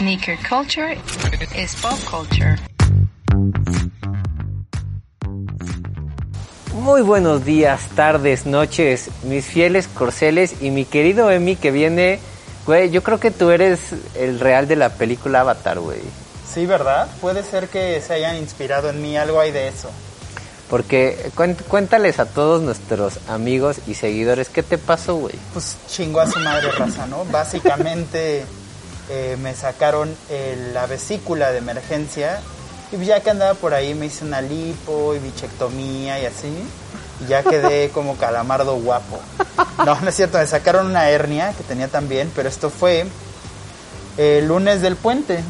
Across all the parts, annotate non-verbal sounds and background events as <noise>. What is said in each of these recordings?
Sneaker culture is pop culture. Muy buenos días, tardes, noches, mis fieles corceles y mi querido Emi que viene, güey, yo creo que tú eres el real de la película Avatar, güey. Sí, ¿verdad? Puede ser que se hayan inspirado en mí, algo hay de eso. Porque cuéntales a todos nuestros amigos y seguidores qué te pasó, güey. Pues chingo a su madre raza, ¿no? Básicamente eh, me sacaron la vesícula de emergencia y ya que andaba por ahí me hice una lipo y bichectomía y así. Y ya quedé <laughs> como calamardo guapo. No, no es cierto, me sacaron una hernia que tenía también, pero esto fue el lunes del puente.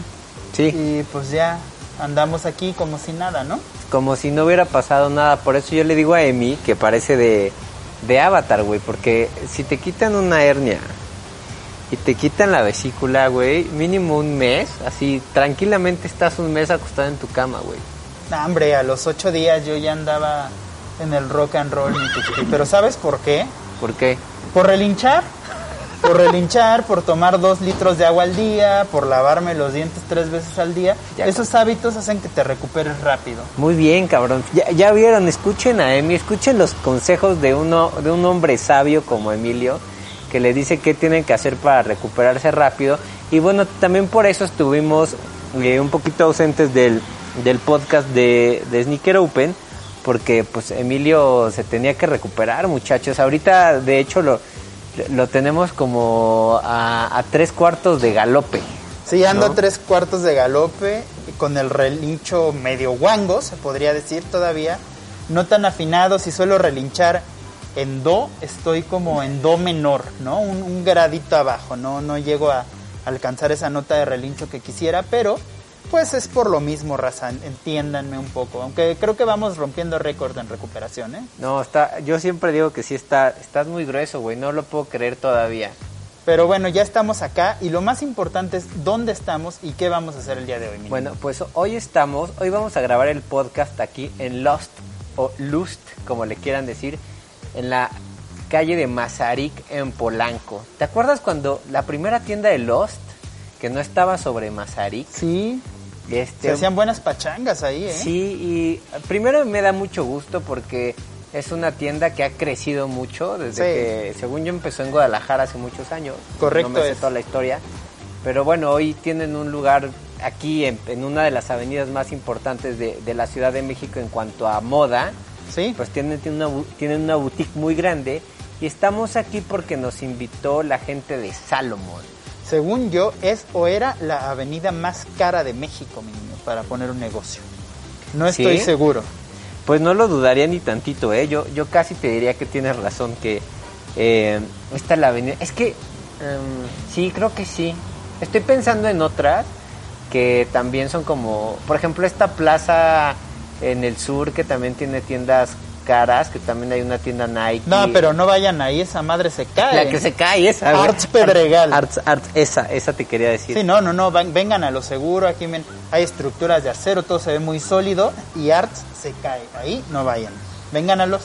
Sí. Y pues ya andamos aquí como si nada, ¿no? Como si no hubiera pasado nada. Por eso yo le digo a Emi que parece de, de Avatar, güey. Porque si te quitan una hernia y te quitan la vesícula, güey, mínimo un mes, así tranquilamente estás un mes acostado en tu cama, güey. Nah, hombre, a los ocho días yo ya andaba en el rock and roll. Pero ¿sabes por qué? ¿Por qué? Por relinchar por relinchar, por tomar dos litros de agua al día, por lavarme los dientes tres veces al día. Esos hábitos hacen que te recuperes rápido. Muy bien, cabrón. Ya, ya vieron, escuchen a Emi, escuchen los consejos de, uno, de un hombre sabio como Emilio, que le dice qué tienen que hacer para recuperarse rápido. Y bueno, también por eso estuvimos eh, un poquito ausentes del, del podcast de, de Sneaker Open, porque pues Emilio se tenía que recuperar, muchachos. Ahorita, de hecho, lo lo tenemos como a, tres cuartos de galope. Sí, ando a tres cuartos de galope, con el relincho medio guango, se podría decir todavía. No tan afinado, si suelo relinchar en do, estoy como en do menor, ¿no? Un, un gradito abajo, no, no llego a alcanzar esa nota de relincho que quisiera, pero pues es por lo mismo, raza, entiéndanme un poco. Aunque creo que vamos rompiendo récord en recuperación, ¿eh? No, está, yo siempre digo que sí está, estás muy grueso, güey, no lo puedo creer todavía. Pero bueno, ya estamos acá y lo más importante es dónde estamos y qué vamos a hacer el día de hoy. Bueno, pues hoy estamos, hoy vamos a grabar el podcast aquí en Lost o Lust, como le quieran decir, en la calle de Mazarik en Polanco. ¿Te acuerdas cuando la primera tienda de Lost, que no estaba sobre Mazarik? Sí. Este, Se hacían buenas pachangas ahí, ¿eh? Sí, y primero me da mucho gusto porque es una tienda que ha crecido mucho desde que, según yo, empezó en Guadalajara hace muchos años. Correcto. No me sé toda la historia. Pero bueno, hoy tienen un lugar aquí en, una de las avenidas más importantes de, la Ciudad de México en cuanto a moda. Sí. Pues tienen, tienen, una, tienen una boutique muy grande y estamos aquí porque nos invitó la gente de Salomon según yo, es o era la avenida más cara de México, mi niño, para poner un negocio. No estoy seguro. Pues no lo dudaría ni tantito, ¿eh? Yo, yo casi te diría que tienes razón, que eh, esta es la avenida. Es que, em, sí, creo que sí. Estoy pensando en otras que también son como, por ejemplo, esta plaza en el sur que también tiene tiendas caras, que también hay una tienda Nike. No, pero no vayan ahí, esa madre se cae. La que se cae, esa. Arts Pedregal. Arts, Arts, esa, esa te quería decir. Sí, no, no, no, vengan a lo seguro, aquí hay estructuras de acero, todo se ve muy sólido y Arts se cae, ahí no vayan. Vengan a los...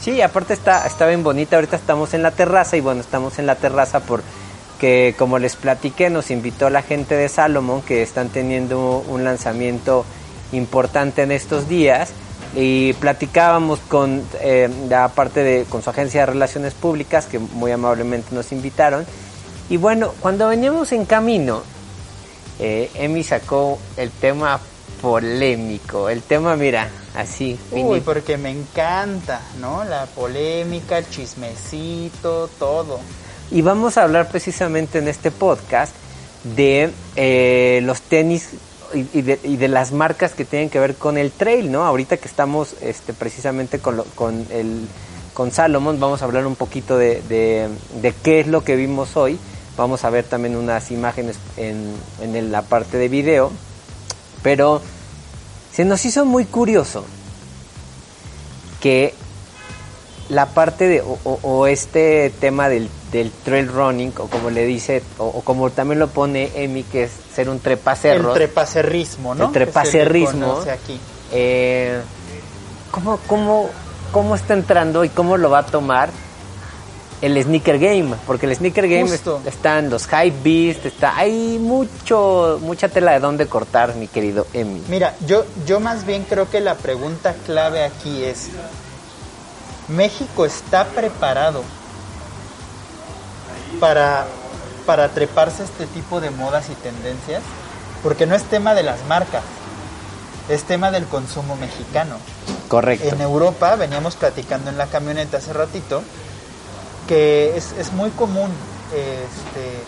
Sí, aparte está, está bien bonita, ahorita estamos en la terraza y bueno, estamos en la terraza porque como les platiqué, nos invitó la gente de Salomon que están teniendo un lanzamiento importante en estos días. Y platicábamos con eh, parte de con su agencia de relaciones públicas que muy amablemente nos invitaron. Y bueno cuando veníamos en camino eh, Emi sacó el tema polémico el tema mira así uy porque me encanta no la polémica el chismecito todo. Y vamos a hablar precisamente en este podcast de eh, los tenis y, de, las marcas que tienen que ver con el trail, ¿no? Ahorita que estamos este, precisamente con, con, el, con Salomon, vamos a hablar un poquito de, de, qué es lo que vimos hoy, Vamos a ver también unas imágenes en, en la parte de video. Pero se nos hizo muy curioso que la parte de, o- o este tema del, del trail running, o como le dice, o, o como también lo pone Emi, que es ser un El trepacerro. trepacerrismo, ¿no? El trepacerrismo. Que aquí. Eh, ¿cómo, cómo, ¿Cómo está entrando y cómo lo va a tomar el sneaker game? Porque el sneaker game Justo. es- están los hype beast, está, hay mucho, mucha tela de dónde cortar, mi querido Emi. Mira, yo, yo más bien creo que la pregunta clave aquí es, ¿México está preparado para, para treparse este tipo de modas y tendencias? Porque no es tema de las marcas, es tema del consumo mexicano. Correcto. En Europa, veníamos platicando en la camioneta hace ratito, que es, es muy común este,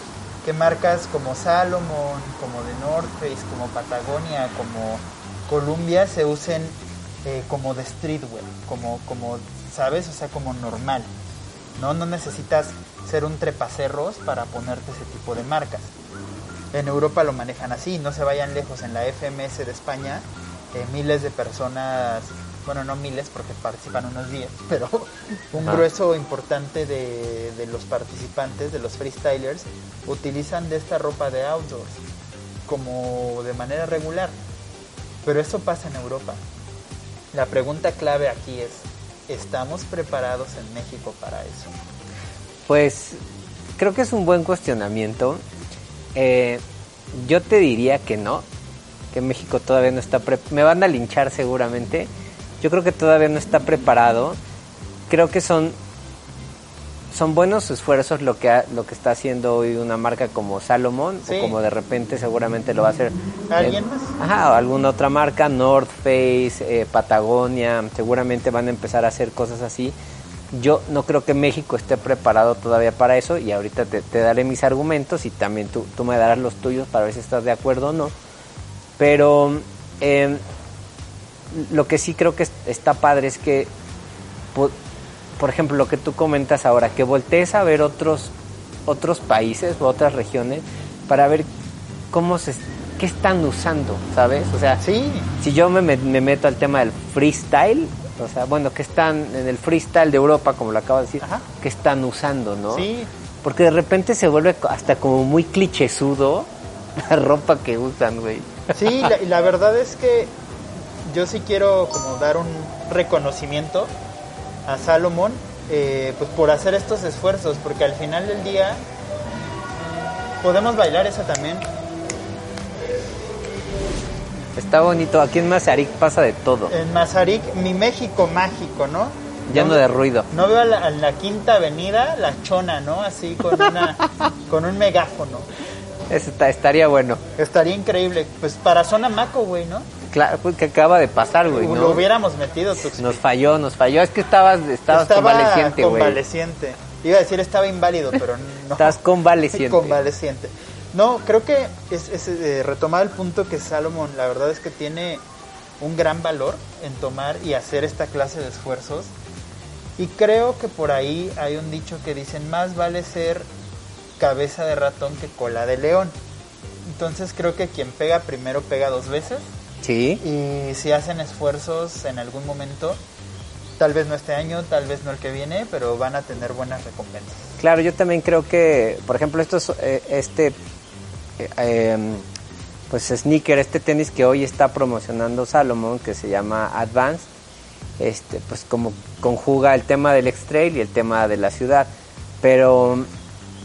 que marcas como Salomon, como The North Face, como Patagonia, como Columbia se usen eh, como de streetwear, como, como, ¿sabes? O sea, como normal. ¿no? no necesitas ser un trepacerros para ponerte ese tipo de marcas. En Europa lo manejan así, no se vayan lejos. En la FMS de España, eh, miles de personas, bueno, no miles porque participan unos 10, <laughs> pero un grueso importante de, de los participantes, de los freestylers, utilizan de esta ropa de outdoors como de manera regular. Pero eso pasa en Europa. La pregunta clave aquí es, ¿estamos preparados en México para eso? Pues creo que es un buen cuestionamiento. Eh, yo te diría que no, que México todavía no está pre me van a linchar seguramente. Yo creo que todavía no está preparado. Creo que son son buenos esfuerzos lo que ha- lo que está haciendo hoy una marca como Salomon Sí. o como de repente seguramente lo va a hacer ¿Alguien eh, más? Ajá, o alguna otra marca, North Face, eh, Patagonia, seguramente van a empezar a hacer cosas así. Yo no creo que México esté preparado todavía para eso y ahorita te, te daré mis argumentos y también tú, tú me darás los tuyos para ver si estás de acuerdo o no. Pero eh, lo que sí creo que es- está padre es que, po- por ejemplo, lo que tú comentas ahora, que voltees a ver otros, otros países o otras regiones para ver cómo se, qué están usando, ¿sabes? O sea, Sí, si yo me- me meto al tema del freestyle, o sea, bueno, que están en el freestyle de Europa, como lo acabo de decir, Ajá. que están usando, ¿no? sí, Porque de repente se vuelve hasta como muy clichésudo <laughs> la ropa que usan, güey. sí, la, la verdad es que yo sí quiero como dar un reconocimiento a Salomón eh, pues por hacer estos esfuerzos, porque al final del día podemos bailar eso también. Está bonito. Aquí en Mazarik pasa de todo. En Mazarik, mi México mágico, ¿no? Lleno No- de ruido. No veo a la, a la quinta avenida la chona, ¿no? Así con una <laughs> con un megáfono. Eso está- estaría bueno. Estaría increíble. Pues para zona Maco, güey, ¿no? Claro, pues que acaba de pasar, güey, ¿no? Lo hubiéramos metido, Tuxtla. Nos falló, nos falló. Es que estabas, estabas Estaba convaleciente, güey. convaleciente. Iba a decir estaba inválido, pero <laughs> no. Estás convaleciente. Convaleciente. No, creo que es, es, eh, retomar el punto que Salomón, la verdad es que tiene un gran valor en tomar y hacer esta clase de esfuerzos. Y creo que por ahí hay un dicho que dicen, más vale ser cabeza de ratón que cola de león. Entonces creo que quien pega primero pega dos veces. Sí. Y si hacen esfuerzos en algún momento, tal vez no este año, tal vez no el que viene, pero van a tener buenas recompensas. Claro, yo también creo que, por ejemplo, estos, eh, este, eh, em, pues sneaker, este tenis que hoy está promocionando Salomon, que se llama Advance, este, pues como conjuga el tema del X-Trail y el tema de la ciudad, pero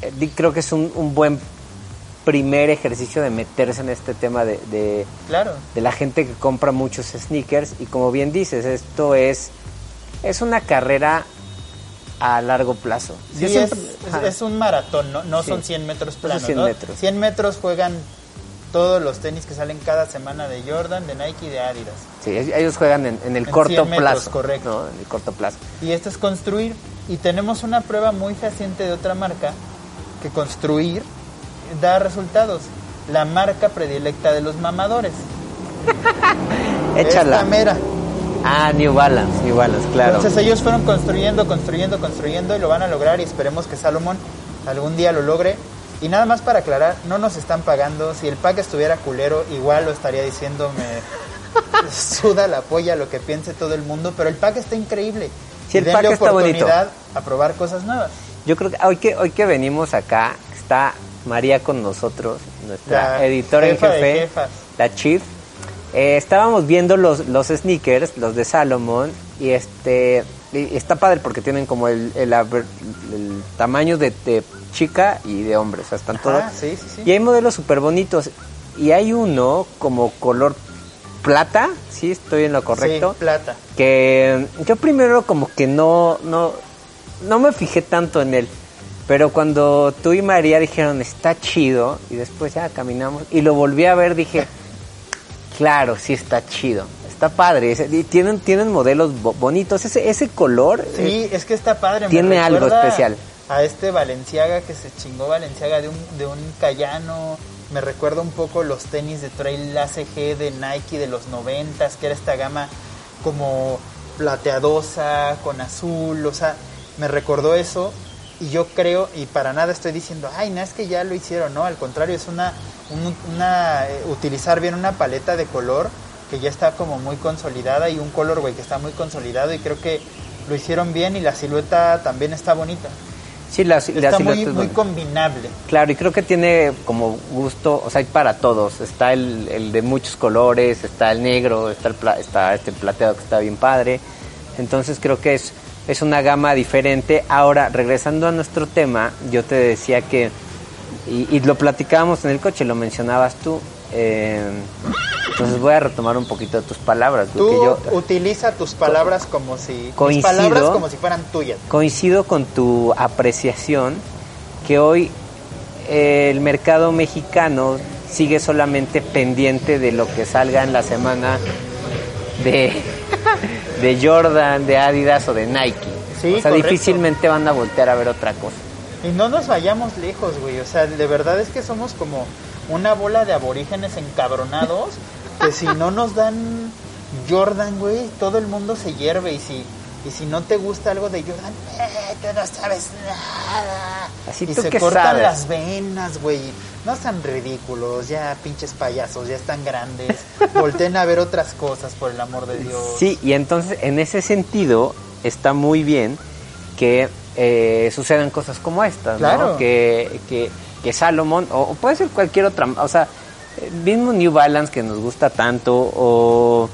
eh, creo que es un, un buen primer ejercicio de meterse en este tema de, de, Claro. de la gente que compra muchos sneakers y como bien dices, esto es, es una carrera a largo plazo. Sí, es, un maratón, no, no Sí. son 100 metros planos. 100 ¿no? metros. 100 metros juegan todos los tenis que salen cada semana de Jordan, de Nike y de Adidas. Sí, ellos juegan en, en el En corto 100 metros, plazo. correcto. En el corto plazo. Y esto es construir. Y tenemos una prueba muy fehaciente de otra marca que construir da resultados. La marca predilecta de los mamadores. <laughs> Échala. Esta mera. Ah, New Balance, New Balance, claro. Entonces ellos fueron construyendo, construyendo, construyendo y lo van a lograr y esperemos que Salomón algún día lo logre. Y nada más para aclarar, no nos están pagando. Si el pack estuviera culero, igual lo estaría diciendo, me <laughs> suda la polla lo que piense todo el mundo, pero el pack está increíble. Sí, el pack está bonito. oportunidad a probar cosas nuevas. Yo creo que hoy que hoy que venimos acá está María con nosotros, nuestra La editora en jefa de jefe, la chief. Eh, estábamos viendo los, los sneakers, los de Salomon, y este y está padre porque tienen como el, el, el tamaño de, de chica y de hombre, o sea, están todos. Ah, sí, sí, sí. Y hay modelos súper bonitos. Y hay uno como color plata, sí, estoy en lo correcto Sí, plata. que yo primero como que no no no me fijé tanto en él pero cuando tú y María dijeron está chido y después ya caminamos y lo volví a ver dije claro sí está chido está padre y tienen tienen modelos bo- bonitos ese ese color Sí, es que está padre. tiene algo especial. A este Valenciaga que se chingó Valenciaga de un, de un Cayano. Me recuerda un poco los tenis de Trail ACG de Nike de los noventas, que era esta gama como plateadosa, con azul. O sea, me recordó eso. Y yo creo, y para nada estoy diciendo, ay, no es que ya lo hicieron, no, al contrario, es una, un- una eh, utilizar bien una paleta de color que ya está como muy consolidada y un color, güey, que está muy consolidado y creo que lo hicieron bien y la silueta también está bonita. sí la, la Está muy, muy combinable. Claro, y creo que tiene como gusto, o sea, hay para todos. Está el, el de muchos colores, está el negro, está, el pla- está este plateado que está bien padre. Entonces creo que es, es una gama diferente. Ahora, regresando a nuestro tema, yo te decía que, y, y lo platicábamos en el coche, lo mencionabas tú. eh, entonces voy a retomar un poquito de tus palabras. Tú porque yo utiliza tus palabras como si mis Coincido. palabras como si fueran tuyas. coincido con tu apreciación que hoy eh, el mercado mexicano sigue solamente pendiente de lo que salga en la semana de, <laughs> de Jordan, de Adidas o de Nike. Sí, o sea, correcto. difícilmente van a voltear a ver otra cosa. Y no nos vayamos lejos, güey. O sea, de verdad es que somos como una bola de aborígenes encabronados que si no nos dan Jordan, güey, todo el mundo se hierve. Y si, y si no te gusta algo de Jordan, eh, tú no sabes nada. Así y tú se qué cortan sabes. las venas, güey. No sean ridículos, ya pinches payasos, ya están grandes. <laughs> Volten a ver otras cosas, por el amor de Dios. Sí, y entonces en ese sentido está muy bien que eh, sucedan cosas como estas, ¿no? Claro. Que, que, que Salomon, o, o puede ser cualquier otra, o sea, mismo New Balance que nos gusta tanto, o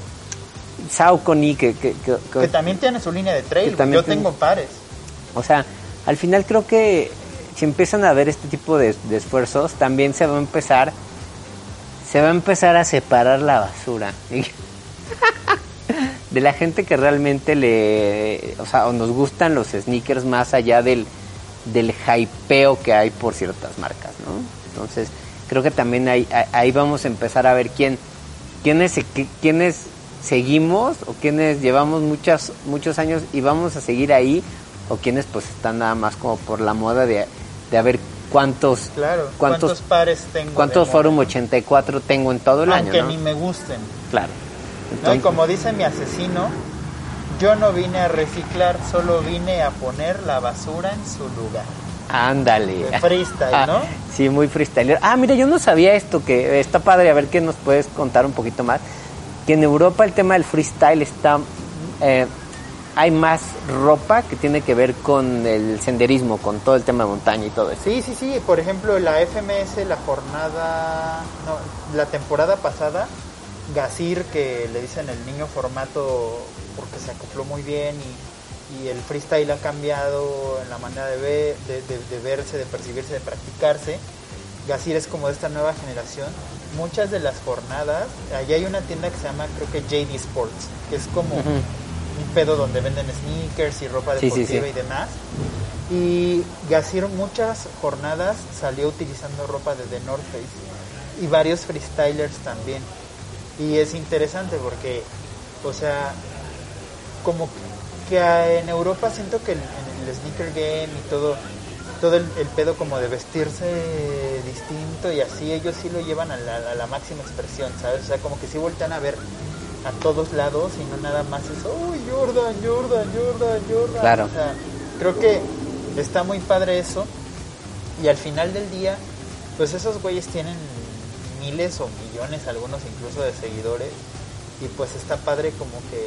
Saucony, que, que, que- que- Que también tiene su línea de trail. Yo tengo pares. o sea, al final creo que si empiezan a ver este tipo de, de esfuerzos, también se va a empezar, se va a empezar a separar la basura. <laughs> de la gente que realmente le, o sea, o nos gustan los sneakers más allá del, del hypeo que hay por ciertas marcas, ¿no? Entonces, creo que también ahí, ahí- vamos a empezar a ver quién, quiénes, se- qui- quiénes seguimos o quiénes llevamos muchas, muchos años y vamos a seguir ahí o quienes pues están nada más como por la moda de, de a ver cuántos, Claro. cuántos, ¿Cuántos, pares tengo? cuántos Forum moda? 84 tengo en todo el Aunque año, ni ¿no? me gusten. Claro. ¿no? Y Entonces- como dice mi asesino, yo no vine a reciclar, solo vine a poner la basura en su lugar. Ándale. Freestyle, Ah, ¿no? Sí, muy freestyler. Ah, mira, yo no sabía esto, que está padre, a ver qué nos puedes contar un poquito más. Que en Europa el tema del freestyle está... eh, hay más ropa que tiene que ver con el senderismo, con todo el tema de montaña y todo eso. Sí, sí, sí. Por ejemplo, la FMS, la jornada, no, la temporada pasada, Gasir, que le dicen el niño formato porque se acopló muy bien y, y el freestyle ha cambiado en la manera de, ver, de, de- verse, de percibirse, de practicarse. Gasir es como de esta nueva generación. Muchas de las jornadas, allá hay una tienda que se llama, creo que JD Sports, que es como un pedo donde venden sneakers y ropa Sí, sí, deportiva sí. y demás. Y Gasir muchas jornadas salió utilizando ropa de The North Face y varios freestylers también. Y es interesante porque, o sea, como que en Europa siento que el- en el sneaker game y todo, todo el, el pedo como de vestirse distinto y así, ellos sí lo llevan a la, a la máxima expresión, ¿sabes? O sea, como que sí voltean a ver a todos lados y no nada más es, uy, Jordan, Jordan, Jordan, Jordan. Claro. O sea, creo que está muy padre eso y al final del día pues esos güeyes tienen miles o millones, algunos incluso de seguidores. Y pues está padre como que,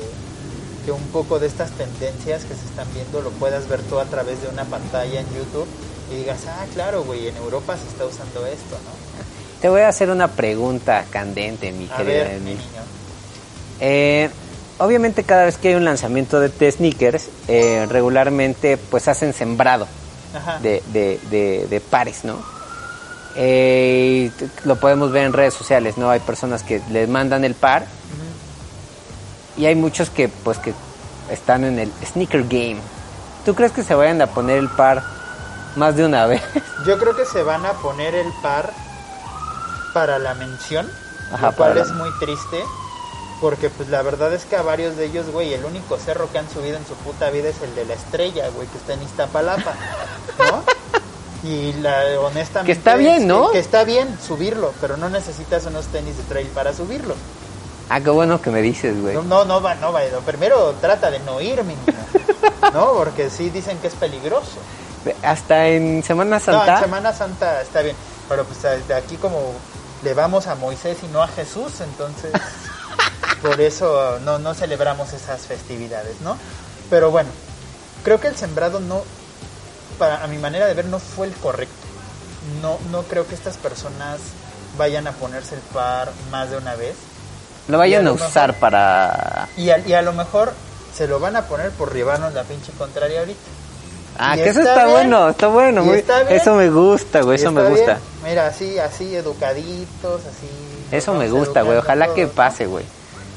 que un poco de estas tendencias que se están viendo lo puedas ver tú a través de una pantalla en YouTube y digas, ah, claro, güey, en Europa se está usando esto, ¿no? Te voy a hacer una pregunta candente, mi A querida ver, mi niño. Eh, obviamente cada vez que hay un lanzamiento de, de sneakers, eh, regularmente pues hacen sembrado de, de, pares, ¿no? Eh, lo podemos ver en redes sociales, ¿no? Hay personas que les mandan el par y hay muchos que pues que están en el sneaker game. ¿Tú crees que se vayan a poner el par más de una <laughs> vez? Yo creo que se van a poner el par para la mención, Ajá, lo cual para es muy triste, porque pues la verdad es que a varios de ellos, güey, el único cerro que han subido en su puta vida es el de la estrella, güey, que está en Iztapalapa, ¿no? <laughs> Y la, honestamente... Que está bien, ¿no? Que, que está bien subirlo, pero no necesitas unos tenis de trail para subirlo. Ah, qué bueno que me dices, güey. No, no, no va, no va. Primero trata de no ir, mi niño, <laughs> ¿no? Porque sí dicen que es peligroso. Hasta en Semana No, Santa. en Semana Santa está bien, pero pues de aquí como le vamos a Moisés y no a Jesús, entonces <laughs> por eso no, no celebramos esas festividades, ¿no? Pero bueno, creo que el sembrado no, para a mi manera de ver, no fue el correcto. No, no creo que estas personas vayan a ponerse el par más de una vez. Lo vayan a usar mejor- para... Y a, y a lo mejor se lo van a poner por llevarnos la pinche contraria ahorita. Ah, Y que eso está bueno, está bueno. Muy- está. Eso me gusta, güey, eso me gusta. bien. Mira, así, así, educaditos, así. Eso me gusta, güey. Ojalá que pase, güey.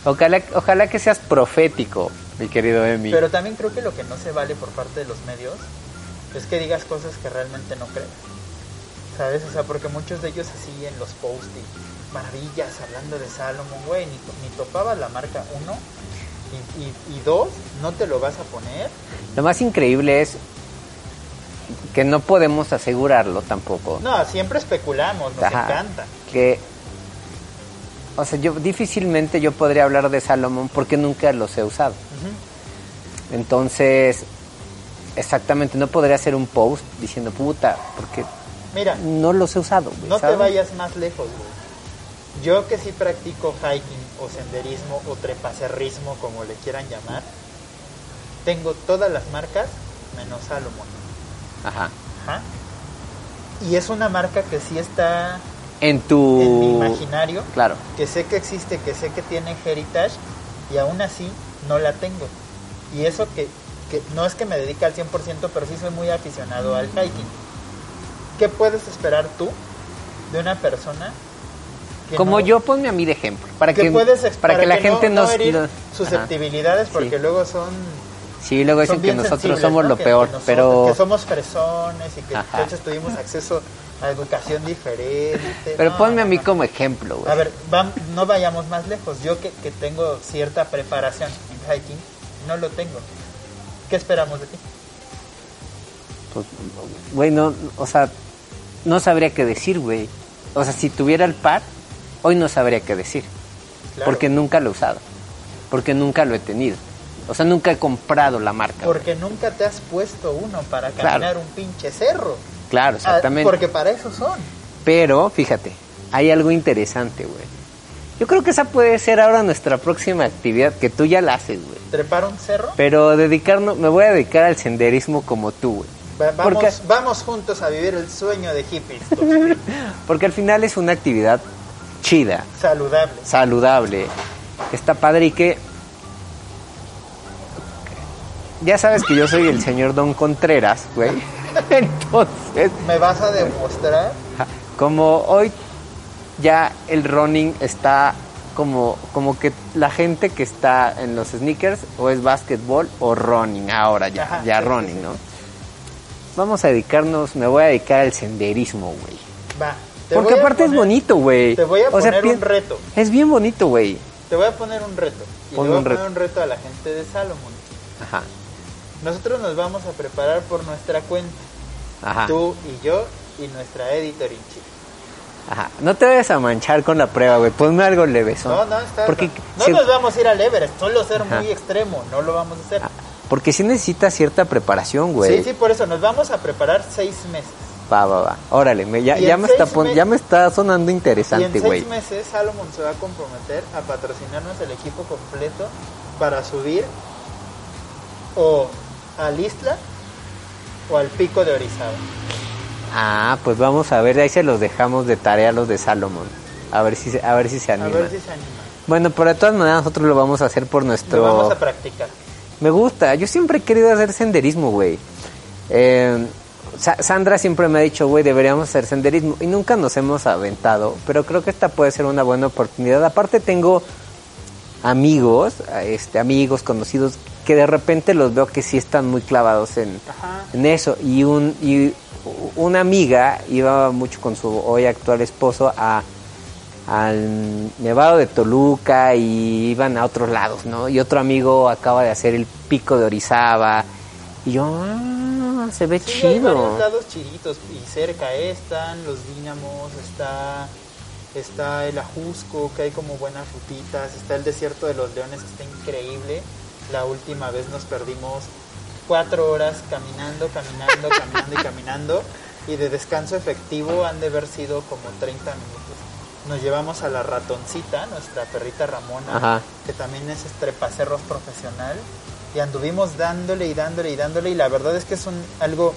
Ojalá, ojalá que seas profético, mi querido Emi. Pero también creo que lo que no se vale por parte de los medios es que digas cosas que realmente no crees. ¿Sabes? O sea, porque muchos de ellos así en los posts maravillas hablando de Salomon, güey, ni, ni topabas la marca uno y, y- y dos, no te lo vas a poner. Lo más increíble es que no podemos asegurarlo tampoco. No, siempre especulamos, nos Ajá. encanta. Que, o sea, yo difícilmente yo podría hablar de Salomón porque nunca los he usado. Entonces, exactamente, no podría hacer un post diciendo puta, porque Mira, no los he usado. güey, No te vayas más lejos, güey. Yo que sí practico hiking o senderismo o trepacerrismo, como le quieran llamar, tengo todas las marcas menos Salomon. Ajá. Ajá. Y es una marca que sí está En tu... en mi imaginario, Claro. que sé que existe, que sé que tiene heritage y aún así no la tengo. Y eso que, que no es que me dedique al 100%, pero sí soy muy aficionado al hiking. ¿Qué puedes esperar tú de una persona Como no- yo, ponme a mí de ejemplo. Para que que, puedes ex- para que la gente no, nos... no susceptibilidades porque Sí. luego son Sí, luego dicen que nosotros somos lo peor, nosotros- pero... que somos fresones y que Ajá. entonces tuvimos acceso a educación diferente Pero ponme a mí como ejemplo, güey. a ver no vayamos más lejos yo que, que tengo cierta preparación en hiking no lo tengo ¿qué esperamos de ti? Pues, güey, no, o sea, no sabría qué decir, güey. O sea, si tuviera el par, hoy no sabría qué decir. Claro, Porque nunca lo he usado. Porque nunca lo he tenido. O sea, nunca he comprado la marca. güey. porque nunca te has puesto uno para Claro. caminar un pinche cerro Claro, Ah, exactamente. porque para eso son Pero, fíjate, hay algo interesante, güey. Yo creo que esa puede ser ahora nuestra próxima actividad, que tú ya la haces, güey. trepar un cerro Pero dedicarnos, me voy a dedicar al senderismo como tú, güey. Va- vamos, Porque- vamos juntos a vivir el sueño de hippies <laughs> Porque al final es una actividad chida, saludable saludable, está padre y que ya sabes que yo soy el señor Don Contreras, güey. <laughs> Entonces, me vas a demostrar como hoy ya el running está como como que la gente que está en los sneakers o es básquetbol o running ahora ya, Ajá, ya sí, running, sí. ¿no? Vamos a dedicarnos, me voy a dedicar al senderismo, güey. va Porque aparte es bonito, güey. te voy a O sea, poner un reto Es bien bonito, güey. Te voy a poner un reto. Y Ponme le voy a poner reto. un reto a la gente de Salomon. Ajá. Nosotros nos vamos a preparar por nuestra cuenta. Ajá. Tú y yo y nuestra editor in chief. Ajá. No te vayas a manchar con la prueba, güey. Ponme algo levesón. No, no, está. Porque, no si, nos vamos a ir al Everest, solo ser Ajá. muy extremo, no lo vamos a hacer. porque sí necesita cierta preparación, güey. Sí, sí, por eso nos vamos a preparar seis meses. Va, va, va. Órale, me, ya, en me está ya me está sonando Y en interesante, seis güey. meses Salomon se va a comprometer a patrocinarnos el equipo completo para subir o al Isla o al Pico de Orizaba. Ah, pues vamos a ver, ahí se los dejamos de tarea a los de Salomón. A ver si se, a ver si se A animan. ver si se anima. Bueno, pero de todas maneras nosotros lo vamos a hacer por nuestro... Lo vamos a practicar. Me gusta, yo siempre he querido hacer senderismo, güey. Eh, Sa- Sandra siempre me ha dicho, güey, deberíamos hacer senderismo y nunca nos hemos aventado, pero creo que esta puede ser una buena oportunidad. Aparte tengo amigos, este, amigos conocidos que de repente los veo que sí están muy clavados en eso y un y una amiga iba mucho con su hoy actual esposo a al Nevado de Toluca y iban a otros lados, ¿no? Y otro amigo acaba de hacer el pico de Orizaba y yo, ah, se ve Sí, hay varios chido. lados chiditos y cerca están los dínamos, está está el Ajusco, que hay como buenas rutitas, está el desierto de los leones, está increíble. La última vez nos perdimos cuatro horas caminando, caminando, caminando y caminando. Y de descanso efectivo han de haber sido como 30 minutos. Nos llevamos a la ratoncita, nuestra perrita Ramona, Ajá. que también es estrepacerros profesional. Y anduvimos dándole y dándole y dándole. Y la verdad es que es un, algo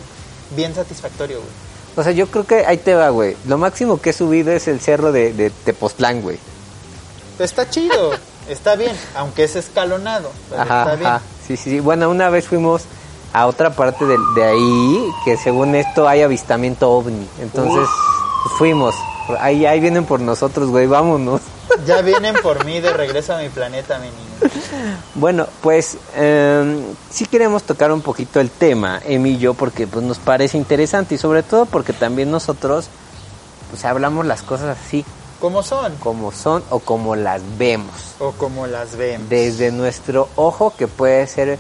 bien satisfactorio, güey. O sea, yo creo que ahí te va, güey. Lo máximo que he subido es el cerro de, de Tepoztlán, güey. Está chido, <laughs> está bien, aunque es escalonado. pero Ajá, está bien. ajá. Sí, sí, sí. Bueno, una vez fuimos a otra parte de, de ahí, que según esto hay avistamiento ovni. Entonces, fuimos. Ahí, ahí vienen por nosotros, güey, vámonos. Ya vienen por mí de regreso a mi planeta, mi niño. Bueno, pues eh, sí queremos tocar un poquito el tema, Emi y yo, porque pues nos parece interesante y sobre todo porque también nosotros pues hablamos las cosas así ¿Cómo son? como son o como las vemos. O como las vemos. Desde nuestro ojo que puede ser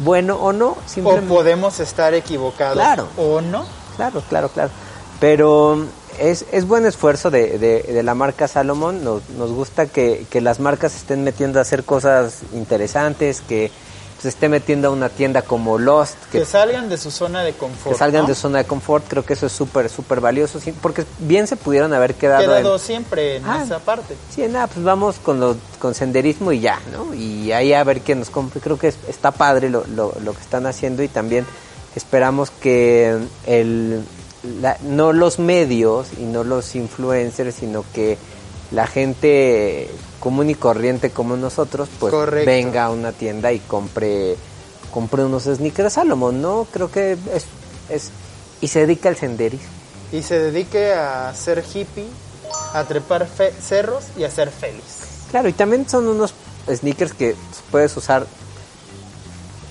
bueno o no, O simplemente... podemos estar equivocados. Claro. O no. Claro, claro, claro. Pero es, es buen esfuerzo de, de- de la marca Salomón. Nos, nos gusta que, que las marcas estén metiendo a hacer cosas interesantes, que se esté metiendo a una tienda como Lost, Que, que, salgan de su zona de confort. que salgan ¿no? de zona de confort. Creo que eso es súper, súper valioso, porque bien se pudieron haber quedado, Quedado en... siempre en Ah. esa parte. Sí, nada, pues vamos con, lo, con senderismo y ya, ¿no? Y ahí a ver qué nos compre. Creo que es- está padre lo, lo, lo que están haciendo y también esperamos que el, la- no los medios y no los influencers, sino que la gente común y corriente como nosotros, pues Correcto. venga a una tienda y compre, compre unos sneakers Salomon, ¿no? Creo que es, es y se dedica al senderismo. Y se dedique a ser hippie, a trepar cerros y a ser feliz. Claro, y también son unos sneakers que puedes usar.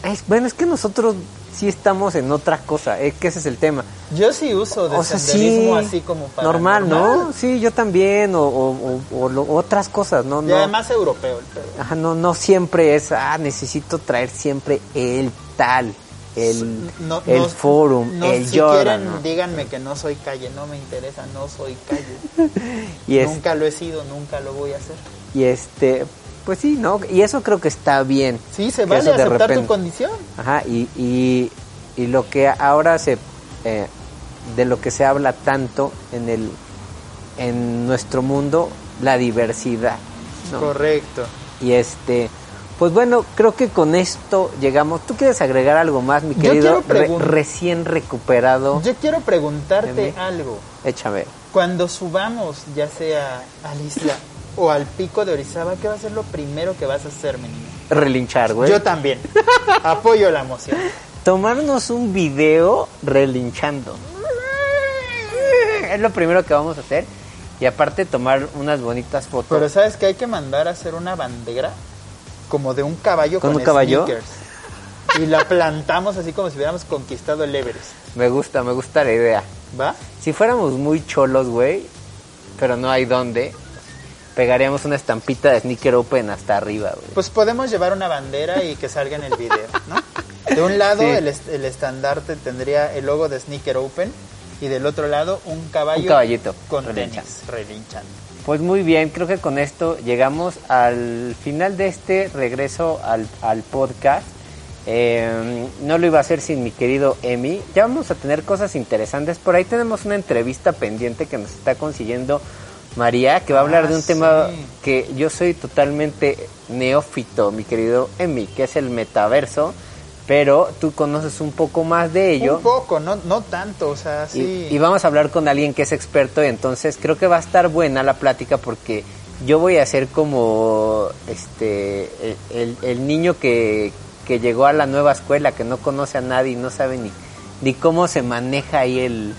Es- bueno, es que nosotros sí estamos en otra cosa, es que ese es el tema. Yo sí uso de O sea, sí, así como para normal, ¿no? Sí, yo también, o, o- lo- otras cosas, ¿no? Y no además europeo el pedo. Ajá, no, no siempre es, ah, necesito traer siempre el tal, el, No- el no- forum, el si Jordan, quieren, díganme que no soy calle, no me interesa, no soy calle. <laughs> Y es, Nunca lo he sido, nunca lo voy a hacer. y este, pues sí, ¿no? Y eso creo que está bien. Sí, se vale aceptar tu repente- condición. Ajá, y, y, y lo que ahora se, eh, de lo que se habla tanto en el, en nuestro mundo, la diversidad, ¿no? Correcto. Y este, pues bueno, creo que con esto llegamos. ¿Tú quieres agregar algo más, mi querido re- recién recuperado? Yo quiero preguntarte algo. Échame. Cuando subamos, ya sea al isla o al pico de Orizaba, ¿qué va a ser lo primero que vas a hacer, mi niño? Relinchar, güey. Yo también. <laughs> Apoyo la moción. Tomarnos un video relinchando. Es lo primero que vamos a hacer. Y aparte tomar unas bonitas fotos. Pero ¿sabes que hay que mandar a hacer una bandera? Como de un caballo ¿Con con, un caballo? sneakers. Y la plantamos así como si hubiéramos conquistado el Everest. Me gusta, me gusta la idea. ¿Va? Si fuéramos muy cholos, güey, pero no hay dónde, pegaríamos una estampita de Sneaker Open hasta arriba, güey. Pues podemos llevar una bandera y que salga en el video, ¿no? De un lado Sí. el, est- el estandarte tendría el logo de Sneaker Open y del otro lado un caballo Un caballito, con relinchando. tenis relinchando. Pues muy bien, creo que con esto llegamos al final de este regreso al, al podcast. Eh, no lo iba a hacer sin mi querido Emi. Ya vamos a tener cosas interesantes. Por ahí tenemos una entrevista pendiente que nos está consiguiendo María, que va a hablar Ah, de un tema sí. que yo soy totalmente neófito, mi querido Emi, que es el metaverso. Pero tú conoces un poco más de ello. Un poco, no, no tanto, o sea, Y, sí. y vamos a hablar con alguien que es experto, entonces creo que va a estar buena la plática porque yo voy a ser como este el, el- el niño que, que llegó a la nueva escuela, que no conoce a nadie y no sabe ni, ni cómo se maneja ahí el,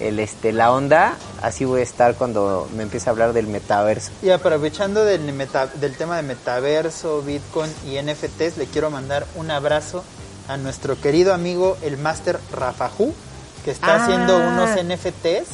el este la onda, así voy a estar cuando me empiece a hablar del metaverso. Y aprovechando del, meta- del tema de metaverso, Bitcoin y NFTs, le quiero mandar un abrazo a nuestro querido amigo el Master Rafajú, que está Ah. haciendo unos NFTs.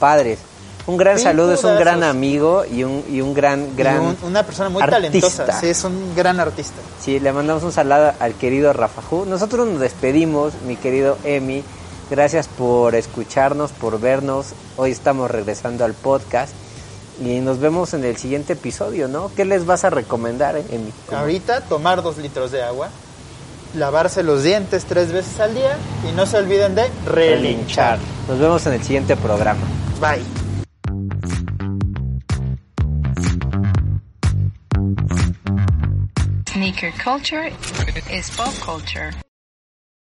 Padres, un gran saludo, es un gran amigo y un, y un gran, gran y un- una persona muy artista. talentosa, sí, es un gran artista. Sí, le mandamos un saludo al querido Rafajú. Nosotros nos despedimos, mi querido Emi. Gracias por escucharnos, por vernos. Hoy estamos regresando al podcast y nos vemos en el siguiente episodio, ¿no? ¿Qué les vas a recomendar, Emi? Como- Ahorita tomar dos litros de agua, lavarse los dientes tres veces al día y no se olviden de relinchar. Nos vemos en el siguiente programa. Bye. Sneaker culture is pop culture.